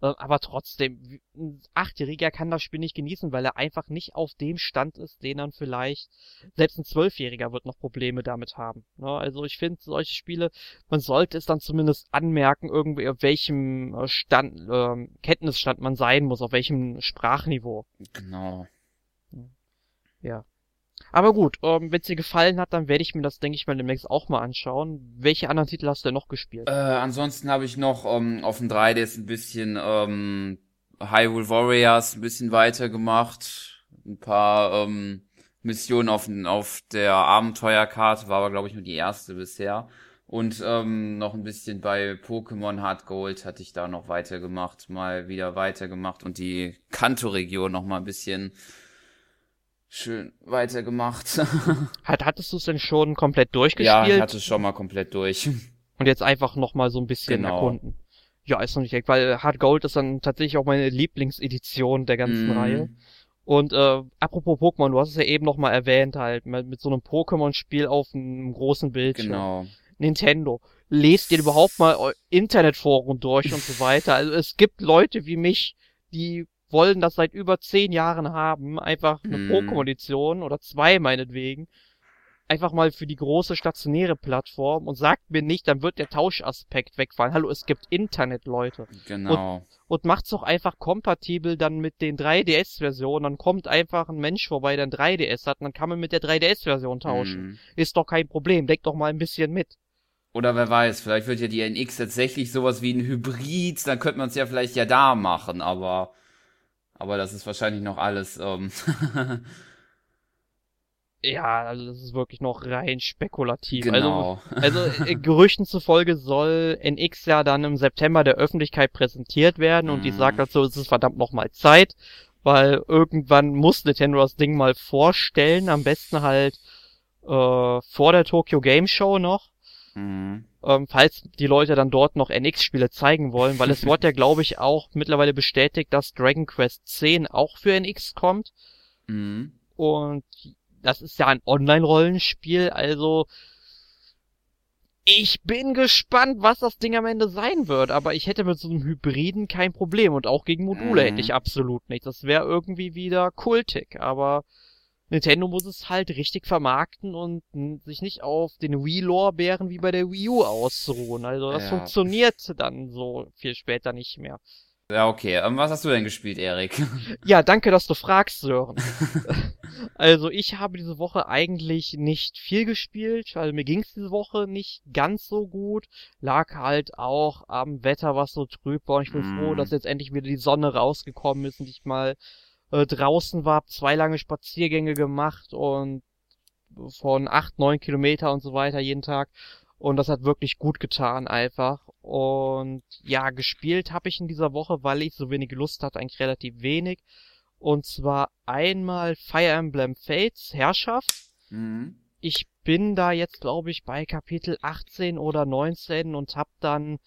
Äh, aber trotzdem, ein Achtjähriger kann das Spiel nicht genießen, weil er einfach nicht auf dem Stand ist, den dann vielleicht, selbst ein Zwölfjähriger wird noch Probleme damit haben. Ne? Also ich finde, solche Spiele, man sollte es dann zumindest anmerken, irgendwie auf welchem äh, Stand, äh, Kenntnisstand man sein muss, auf welchem Sprachniveau. Genau. Ja. Aber gut, ähm, wenn es dir gefallen hat, dann werde ich mir das, denke ich mal, demnächst auch mal anschauen. Welche anderen Titel hast du denn noch gespielt? Äh, ansonsten habe ich noch ähm, auf dem 3DS ein bisschen ähm, Hyrule Warriors ein bisschen weitergemacht. Ein paar ähm, Missionen auf, auf der Abenteuerkarte, war aber glaube ich nur die erste bisher. Und ähm, noch ein bisschen bei Pokémon Hard Gold hatte ich da noch weitergemacht, mal wieder weitergemacht und die Kanto-Region noch mal ein bisschen schön weitergemacht. Hat, hattest du es denn schon komplett durchgespielt? Ja, ich hatte es schon mal komplett durch. Und jetzt einfach noch mal so ein bisschen genau. erkunden. Ja, ist noch nicht echt, weil Hard Gold ist dann tatsächlich auch meine Lieblingsedition der ganzen mm. Reihe. Und äh, apropos Pokémon, du hast es ja eben noch mal erwähnt, halt, mit, mit so einem Pokémon-Spiel auf einem großen Bildschirm. Genau. Nintendo. Lest ihr überhaupt mal Internetforen durch und so weiter. Also es gibt Leute wie mich, die wollen das seit über zehn Jahren haben, einfach eine hm. Pro-Kondition oder zwei meinetwegen, einfach mal für die große stationäre Plattform und sagt mir nicht, dann wird der Tauschaspekt wegfallen. Hallo, es gibt Internet, Leute. Genau. Und, und macht's doch einfach kompatibel dann mit den 3DS-Versionen. Dann kommt einfach ein Mensch vorbei, der ein 3DS hat, und dann kann man mit der 3DS-Version tauschen. Hm. Ist doch kein Problem. Denkt doch mal ein bisschen mit. Oder wer weiß, vielleicht wird ja die NX tatsächlich sowas wie ein Hybrid, dann könnte man es ja vielleicht ja da machen, aber aber das ist wahrscheinlich noch alles. Ähm ja, also das ist wirklich noch rein spekulativ. Genau. Also, also äh, Gerüchten zufolge soll NX ja dann im September der Öffentlichkeit präsentiert werden und mhm. die sagt dazu, es ist verdammt noch mal Zeit, weil irgendwann muss Nintendo das Ding mal vorstellen, am besten halt äh, vor der Tokyo Game Show noch. Mhm ähm, falls die Leute dann dort noch NX-Spiele zeigen wollen, weil es wurde ja, glaube ich, auch mittlerweile bestätigt, dass Dragon Quest 10 auch für NX kommt. Mhm. Und das ist ja ein Online-Rollenspiel, also ich bin gespannt, was das Ding am Ende sein wird, aber ich hätte mit so einem Hybriden kein Problem und auch gegen Module mhm. hätte ich absolut nicht. Das wäre irgendwie wieder kultig, aber Nintendo muss es halt richtig vermarkten und sich nicht auf den Wii-Lorbeeren wie bei der Wii U ausruhen. Also das ja. funktioniert dann so viel später nicht mehr. Ja, okay. Ähm, was hast du denn gespielt, Erik? Ja, danke, dass du fragst, Sören. also ich habe diese Woche eigentlich nicht viel gespielt, weil mir ging's diese Woche nicht ganz so gut. Lag halt auch am Wetter, was so trüb war. Und ich bin mm. froh, dass jetzt endlich wieder die Sonne rausgekommen ist und ich mal äh, draußen war, hab zwei lange Spaziergänge gemacht und von acht, neun Kilometer und so weiter jeden Tag. Und das hat wirklich gut getan einfach. Und ja, gespielt habe ich in dieser Woche, weil ich so wenig Lust hatte, eigentlich relativ wenig. Und zwar einmal Fire Emblem Fates Herrschaft. Mhm. Ich bin da jetzt, glaube ich, bei Kapitel 18 oder 19 und habe dann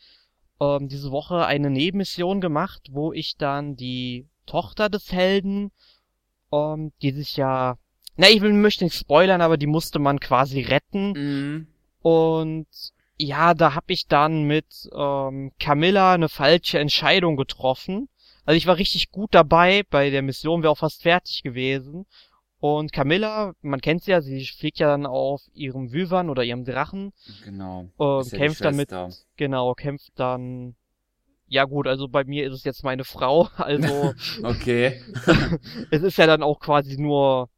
ähm, diese Woche eine Nebenmission gemacht, wo ich dann die Tochter des Helden, ähm, die sich ja, na, ich will, möchte nicht spoilern, aber die musste man quasi retten. Mhm. Und ja, da hab ich dann mit ähm, Camilla eine falsche Entscheidung getroffen. Also ich war richtig gut dabei, bei der Mission wäre auch fast fertig gewesen. Und Camilla, man kennt sie ja, sie fliegt ja dann auf ihrem Wyvern oder ihrem Drachen. Genau. Und ja kämpft damit, genau, kämpft dann, ja gut, also bei mir ist es jetzt meine Frau, also. okay. es ist ja dann auch quasi nur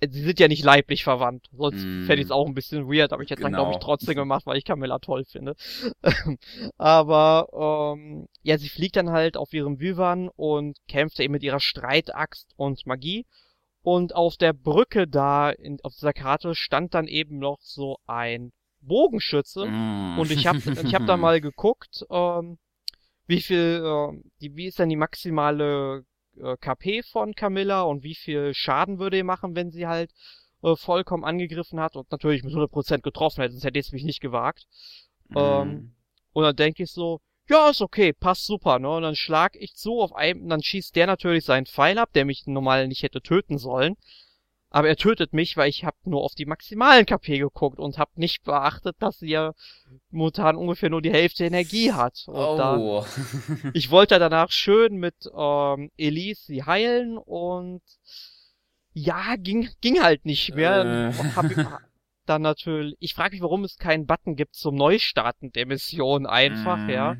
sie sind ja nicht leiblich verwandt. Sonst mm. fände ich es auch ein bisschen weird, aber ich hätte genau. dann, glaube ich, trotzdem gemacht, weil ich Camilla toll finde. aber ähm, ja, sie fliegt dann halt auf ihrem Wyvern und kämpft eben mit ihrer Streitaxt und Magie. Und auf der Brücke da in, auf dieser Karte stand dann eben noch so ein Bogenschütze. Mm. Und ich habe ich hab da mal geguckt, ähm, wie viel, äh, die, wie ist denn die maximale äh, KP von Camilla und wie viel Schaden würde ihr machen, wenn sie halt äh, vollkommen angegriffen hat und natürlich mit 100% getroffen hätte, sonst hätte ich es mich nicht gewagt. Mhm. Ähm, und dann denke ich so, ja, ist okay, passt super, ne? Und dann schlag ich zu auf einem, dann schießt der natürlich seinen Pfeil ab, der mich normal nicht hätte töten sollen. Aber er tötet mich, weil ich habe nur auf die maximalen KP geguckt und habe nicht beachtet, dass sie ja momentan ungefähr nur die Hälfte Energie hat. Und oh. Dann, ich wollte danach schön mit ähm, Elise sie heilen und ja, ging, ging halt nicht mehr. Äh. Hab dann natürlich, ich frage mich, warum es keinen Button gibt zum Neustarten der Mission einfach, mm. ja.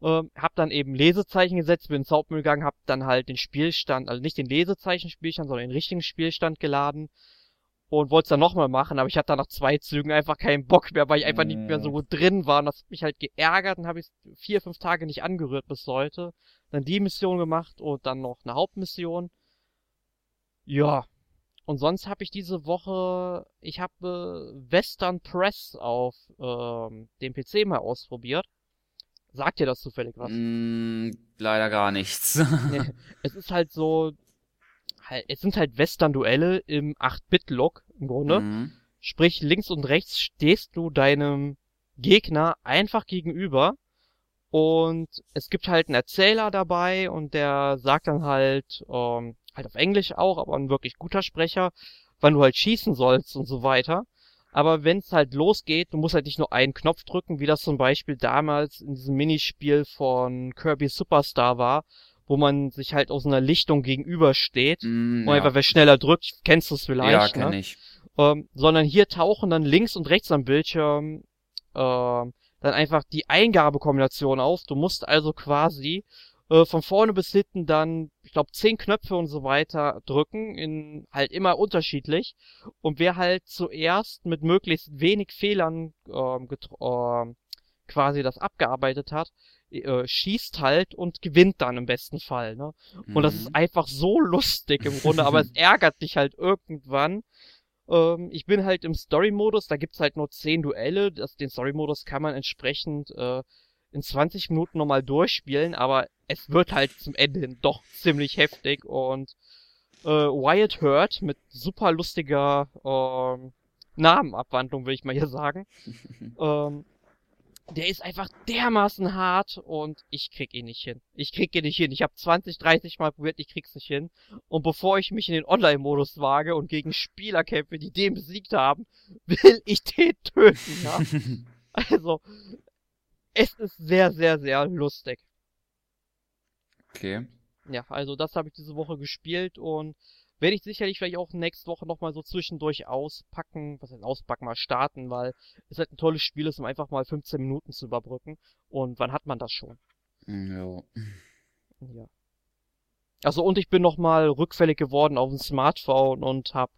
Ähm, hab dann eben Lesezeichen gesetzt, bin ins Hauptmenü gegangen, hab dann halt den Spielstand, also nicht den Lesezeichen-Spielstand, sondern den richtigen Spielstand geladen und wollte es dann nochmal machen, aber ich hatte nach zwei Zügen einfach keinen Bock mehr, weil ich einfach mm. nicht mehr so gut drin war und das hat mich halt geärgert und habe ich vier, fünf Tage nicht angerührt bis heute. Dann die Mission gemacht und dann noch eine Hauptmission. Ja. Und sonst habe ich diese Woche, ich habe Western Press auf ähm, dem PC mal ausprobiert. Sagt dir das zufällig was? Mm, leider gar nichts. nee, es ist halt so, halt, es sind halt Western-Duelle im 8-Bit-Look im Grunde. Mhm. Sprich, links und rechts stehst du deinem Gegner einfach gegenüber und es gibt halt einen Erzähler dabei und der sagt dann halt, ähm, halt auf Englisch auch, aber ein wirklich guter Sprecher, wann du halt schießen sollst und so weiter. Aber wenn es halt losgeht, du musst halt nicht nur einen Knopf drücken, wie das zum Beispiel damals in diesem Minispiel von Kirby Superstar war, wo man sich halt aus einer Lichtung gegenübersteht mm, und ja. einfach wer schneller drückt, kennst du es vielleicht, Ja, kenn ne? ich. Ähm, sondern hier tauchen dann links und rechts am Bildschirm ähm, dann einfach die Eingabekombination auf. Du musst also quasi äh, von vorne bis hinten dann, ich glaube, zehn Knöpfe und so weiter drücken, in halt immer unterschiedlich. Und wer halt zuerst mit möglichst wenig Fehlern ähm, äh, quasi das abgearbeitet hat, äh, schießt halt und gewinnt dann im besten Fall. Ne? Und mhm. das ist mhm. einfach so lustig im Grunde, aber es ärgert dich halt irgendwann. Ähm, ich bin halt im Story-Modus, da gibt's halt nur zehn Duelle. Das, den Story-Modus kann man entsprechend äh, in 20 Minuten nochmal durchspielen, aber es wird halt zum Ende hin doch ziemlich heftig und äh, Wyatt Hurt mit super lustiger ähm, Namenabwandlung, will ich mal hier sagen. ähm, der ist einfach dermaßen hart und ich krieg ihn nicht hin. Ich krieg ihn nicht hin. Ich habe 20, 30 Mal probiert, ich krieg's nicht hin. Und bevor ich mich in den Online-Modus wage und gegen Spieler kämpfe, die den besiegt haben, will ich den töten, ja. also, es ist sehr, sehr, sehr lustig. Okay. Ja, also das habe ich diese Woche gespielt und werde ich sicherlich vielleicht auch nächste Woche nochmal so zwischendurch auspacken, was heißt auspacken, mal starten, weil es halt ein tolles Spiel ist, um einfach mal 15 Minuten zu überbrücken. Und wann hat man das schon? Ja. hatten hier. Also und ich bin nochmal rückfällig geworden auf dem Smartphone und hab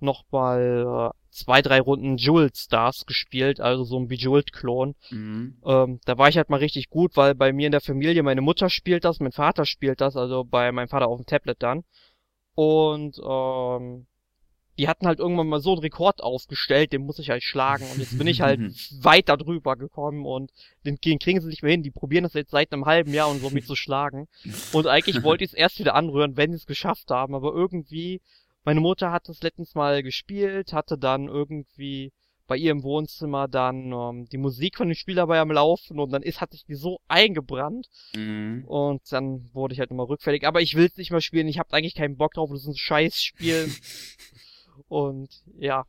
nochmal äh, zwei, drei Runden Jewel Stars gespielt, also so ein Bejeweled-Klon. Mhm. Ähm, da war ich halt mal richtig gut, weil bei mir in der Familie meine Mutter spielt das, mein Vater spielt das, also bei meinem Vater auf dem Tablet dann. Und ähm, die hatten halt irgendwann mal so einen Rekord aufgestellt, den muss ich halt schlagen. Und jetzt bin ich halt weit darüber gekommen und den, den kriegen sie nicht mehr hin. Die probieren das jetzt seit einem halben Jahr und so mich zu schlagen. Und eigentlich wollte ich es erst wieder anrühren, wenn sie es geschafft haben. Aber irgendwie, meine Mutter hat das letztens mal gespielt, hatte dann irgendwie bei ihr im Wohnzimmer dann ähm, die Musik von dem Spiel dabei am Laufen und dann ist, hat sich die so eingebrannt mhm. und dann wurde ich halt immer rückfällig. Aber ich will es nicht mehr spielen, ich habe eigentlich keinen Bock drauf, das ist ein Scheißspiel. Und ja.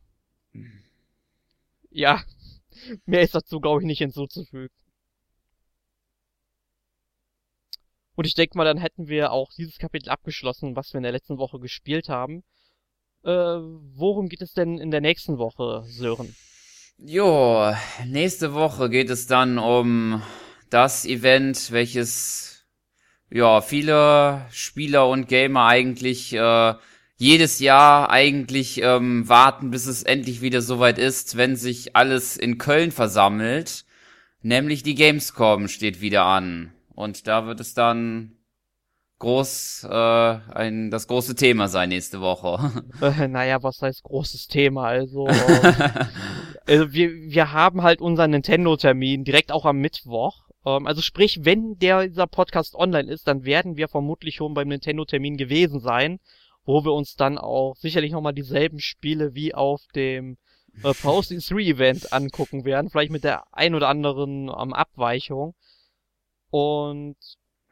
Ja. Mehr ist dazu, glaube ich, nicht hinzuzufügen. Und ich denke mal, dann hätten wir auch dieses Kapitel abgeschlossen, was wir in der letzten Woche gespielt haben. Äh, worum geht es denn in der nächsten Woche, Sören? Jo, nächste Woche geht es dann um das Event, welches ja viele Spieler und Gamer eigentlich äh, jedes Jahr eigentlich ähm, warten, bis es endlich wieder soweit ist, wenn sich alles in Köln versammelt. Nämlich die Gamescom steht wieder an. Und da wird es dann groß äh, ein das große Thema sein nächste Woche. Äh, naja, was heißt großes Thema? Also, äh, also wir, wir haben halt unseren Nintendo-Termin direkt auch am Mittwoch. Ähm, also sprich, wenn der dieser Podcast online ist, dann werden wir vermutlich schon beim Nintendo-Termin gewesen sein wo wir uns dann auch sicherlich nochmal dieselben Spiele wie auf dem äh, Posting 3 Event angucken werden, vielleicht mit der ein oder anderen ähm, Abweichung. Und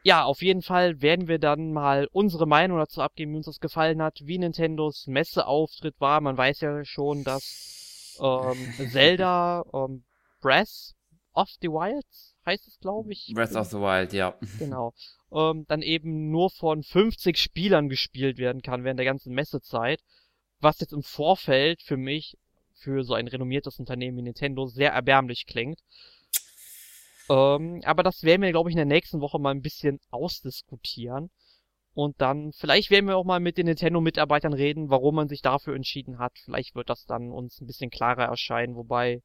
ja, auf jeden Fall werden wir dann mal unsere Meinung dazu abgeben, wie uns das gefallen hat, wie Nintendos Messeauftritt war. Man weiß ja schon, dass ähm, Zelda ähm, Breath of the Wilds heißt es, glaube ich. Breath of the Wild, ja. Genau ähm, dann eben nur von 50 Spielern gespielt werden kann während der ganzen Messezeit, was jetzt im Vorfeld für mich, für so ein renommiertes Unternehmen wie Nintendo, sehr erbärmlich klingt. Ähm, aber das werden wir, glaube ich, in der nächsten Woche mal ein bisschen ausdiskutieren. Und dann, vielleicht werden wir auch mal mit den Nintendo-Mitarbeitern reden, warum man sich dafür entschieden hat. Vielleicht wird das dann uns ein bisschen klarer erscheinen, wobei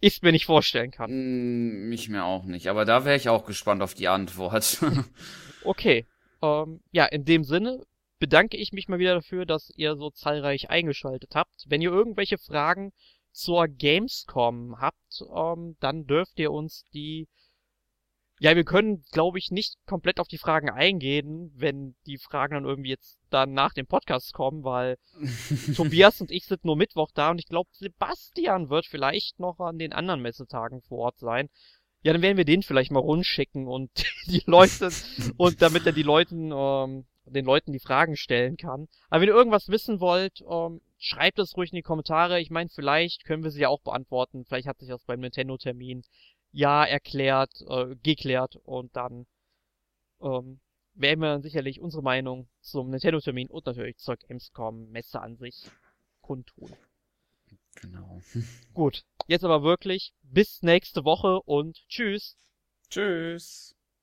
ich mir nicht vorstellen kann. Mm, mich mir auch nicht, aber da wäre ich auch gespannt auf die Antwort. okay. Ähm, ja, in dem Sinne bedanke ich mich mal wieder dafür, dass ihr so zahlreich eingeschaltet habt. Wenn ihr irgendwelche Fragen zur Gamescom habt, ähm, dann dürft ihr uns die ja, wir können, glaube ich, nicht komplett auf die Fragen eingehen, wenn die Fragen dann irgendwie jetzt dann nach dem Podcast kommen, weil Tobias und ich sind nur Mittwoch da und ich glaube, Sebastian wird vielleicht noch an den anderen Messetagen vor Ort sein. Ja, dann werden wir den vielleicht mal rundschicken und die Leute und damit er die Leuten, ähm, den Leuten die Fragen stellen kann. Aber wenn ihr irgendwas wissen wollt, ähm, schreibt es ruhig in die Kommentare. Ich meine, vielleicht können wir sie ja auch beantworten. Vielleicht hat sich das beim Nintendo-Termin ja erklärt, äh, geklärt und dann ähm, werden wir dann sicherlich unsere Meinung zum Nintendo-Termin und natürlich zur Gamescom-Messe an sich kundtun. Genau. Gut, jetzt aber wirklich bis nächste Woche und tschüss. Tschüss.